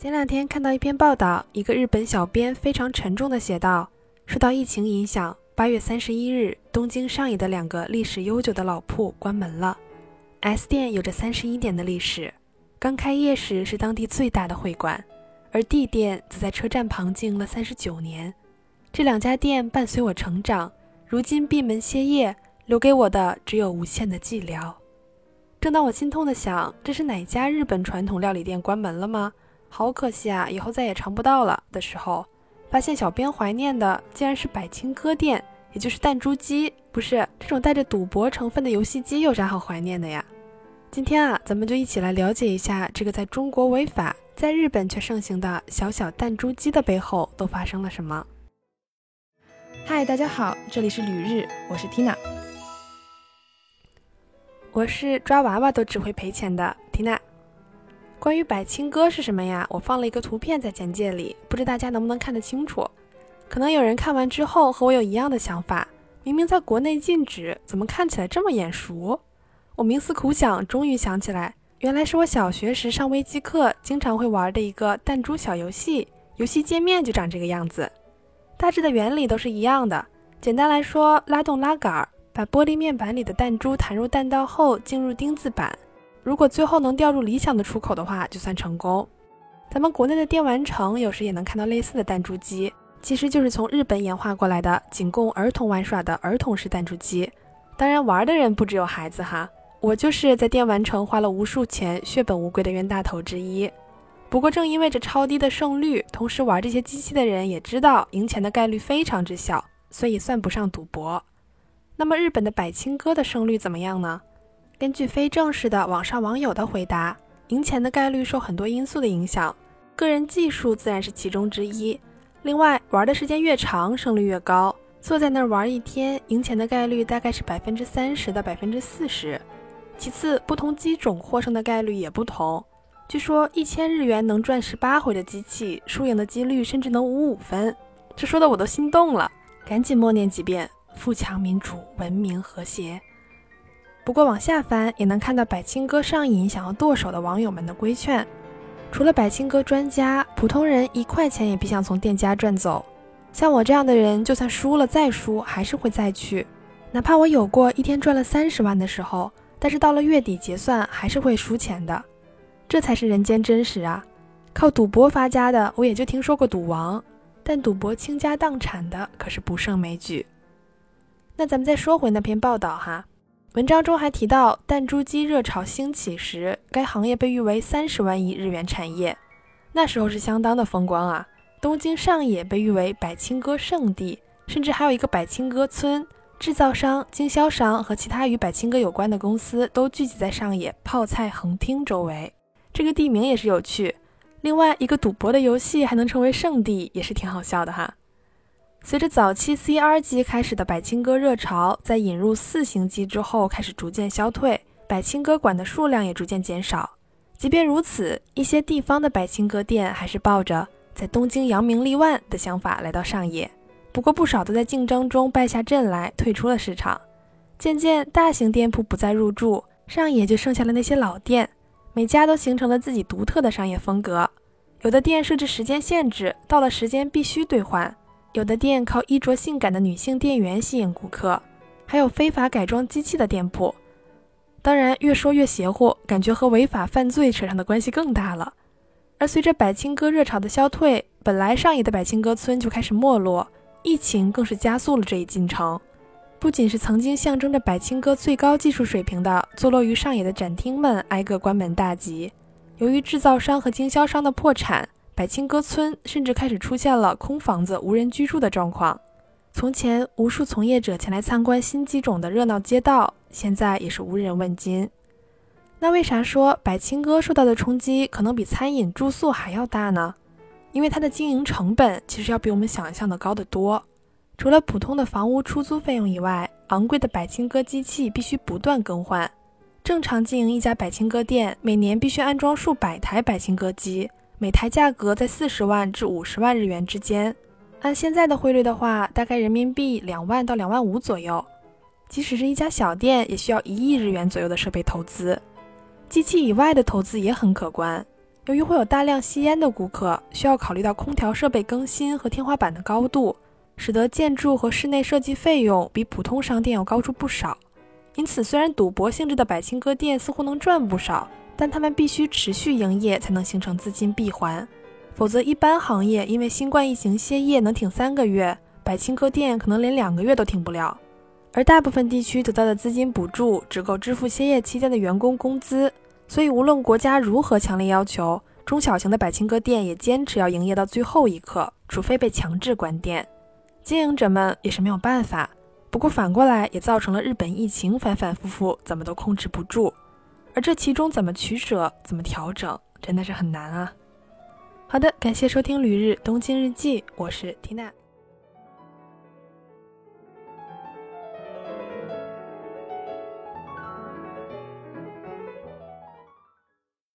前两天看到一篇报道，一个日本小编非常沉重地写道：“受到疫情影响，八月三十一日，东京上野的两个历史悠久的老铺关门了。S 店有着三十一年的历史，刚开业时是当地最大的会馆，而 D 店则在车站旁经营了三十九年。这两家店伴随我成长，如今闭门歇业，留给我的只有无限的寂寥。正当我心痛地想，这是哪家日本传统料理店关门了吗？”好可惜啊，以后再也尝不到了的时候，发现小编怀念的竟然是百青歌店，也就是弹珠机。不是这种带着赌博成分的游戏机，有啥好怀念的呀？今天啊，咱们就一起来了解一下这个在中国违法，在日本却盛行的小小弹珠机的背后都发生了什么。嗨，大家好，这里是旅日，我是 Tina，我是抓娃娃都只会赔钱的 Tina。关于百青哥是什么呀？我放了一个图片在简介里，不知大家能不能看得清楚？可能有人看完之后和我有一样的想法，明明在国内禁止，怎么看起来这么眼熟？我冥思苦想，终于想起来，原来是我小学时上微机课经常会玩的一个弹珠小游戏，游戏界面就长这个样子，大致的原理都是一样的。简单来说，拉动拉杆，把玻璃面板里的弹珠弹入弹道后进入钉子板。如果最后能掉入理想的出口的话，就算成功。咱们国内的电玩城有时也能看到类似的弹珠机，其实就是从日本演化过来的，仅供儿童玩耍的儿童式弹珠机。当然，玩的人不只有孩子哈，我就是在电玩城花了无数钱、血本无归的冤大头之一。不过，正因为这超低的胜率，同时玩这些机器的人也知道赢钱的概率非常之小，所以算不上赌博。那么，日本的百青哥的胜率怎么样呢？根据非正式的网上网友的回答，赢钱的概率受很多因素的影响，个人技术自然是其中之一。另外，玩的时间越长，胜率越高。坐在那儿玩一天，赢钱的概率大概是百分之三十到百分之四十。其次，不同机种获胜的概率也不同。据说一千日元能赚十八回的机器，输赢的几率甚至能五五分。这说的我都心动了，赶紧默念几遍：富强、民主、文明、和谐。不过往下翻也能看到百青哥上瘾想要剁手的网友们的规劝。除了百青哥专家，普通人一块钱也别想从店家赚走。像我这样的人，就算输了再输，还是会再去。哪怕我有过一天赚了三十万的时候，但是到了月底结算还是会输钱的。这才是人间真实啊！靠赌博发家的，我也就听说过赌王，但赌博倾家荡产的可是不胜枚举。那咱们再说回那篇报道哈。文章中还提到，弹珠机热潮兴起时，该行业被誉为三十万亿日元产业，那时候是相当的风光啊。东京上野被誉为百青哥圣地，甚至还有一个百青哥村，制造商、经销商和其他与百青哥有关的公司都聚集在上野泡菜横町周围。这个地名也是有趣。另外一个赌博的游戏还能成为圣地，也是挺好笑的哈。随着早期 CR 机开始的百青哥热潮，在引入四型机之后开始逐渐消退，百青哥馆的数量也逐渐减少。即便如此，一些地方的百青哥店还是抱着在东京扬名立万的想法来到上野。不过不少都在竞争中败下阵来，退出了市场。渐渐，大型店铺不再入驻，上野就剩下了那些老店，每家都形成了自己独特的商业风格。有的店设置时间限制，到了时间必须兑换。有的店靠衣着性感的女性店员吸引顾客，还有非法改装机器的店铺。当然，越说越邪乎，感觉和违法犯罪扯上的关系更大了。而随着百青哥热潮的消退，本来上野的百青哥村就开始没落，疫情更是加速了这一进程。不仅是曾经象征着百青哥最高技术水平的坐落于上野的展厅们挨个关门大吉，由于制造商和经销商的破产。百青歌村甚至开始出现了空房子、无人居住的状况。从前无数从业者前来参观新机种的热闹街道，现在也是无人问津。那为啥说百青哥受到的冲击可能比餐饮、住宿还要大呢？因为它的经营成本其实要比我们想象的高得多。除了普通的房屋出租费用以外，昂贵的百青歌机器必须不断更换。正常经营一家百青歌店，每年必须安装数百台百青歌机。每台价格在四十万至五十万日元之间，按现在的汇率的话，大概人民币两万到两万五左右。即使是一家小店，也需要一亿日元左右的设备投资。机器以外的投资也很可观，由于会有大量吸烟的顾客，需要考虑到空调设备更新和天花板的高度，使得建筑和室内设计费用比普通商店要高出不少。因此，虽然赌博性质的百青哥店似乎能赚不少，但他们必须持续营业才能形成资金闭环，否则一般行业因为新冠疫情歇业能挺三个月，百青哥店可能连两个月都挺不了。而大部分地区得到的资金补助只够支付歇业期间的员工工资。所以，无论国家如何强烈要求，中小型的百青哥店也坚持要营业到最后一刻，除非被强制关店。经营者们也是没有办法。不过反过来也造成了日本疫情反反复复，怎么都控制不住。而这其中怎么取舍，怎么调整，真的是很难啊。好的，感谢收听《旅日东京日记》，我是缇娜。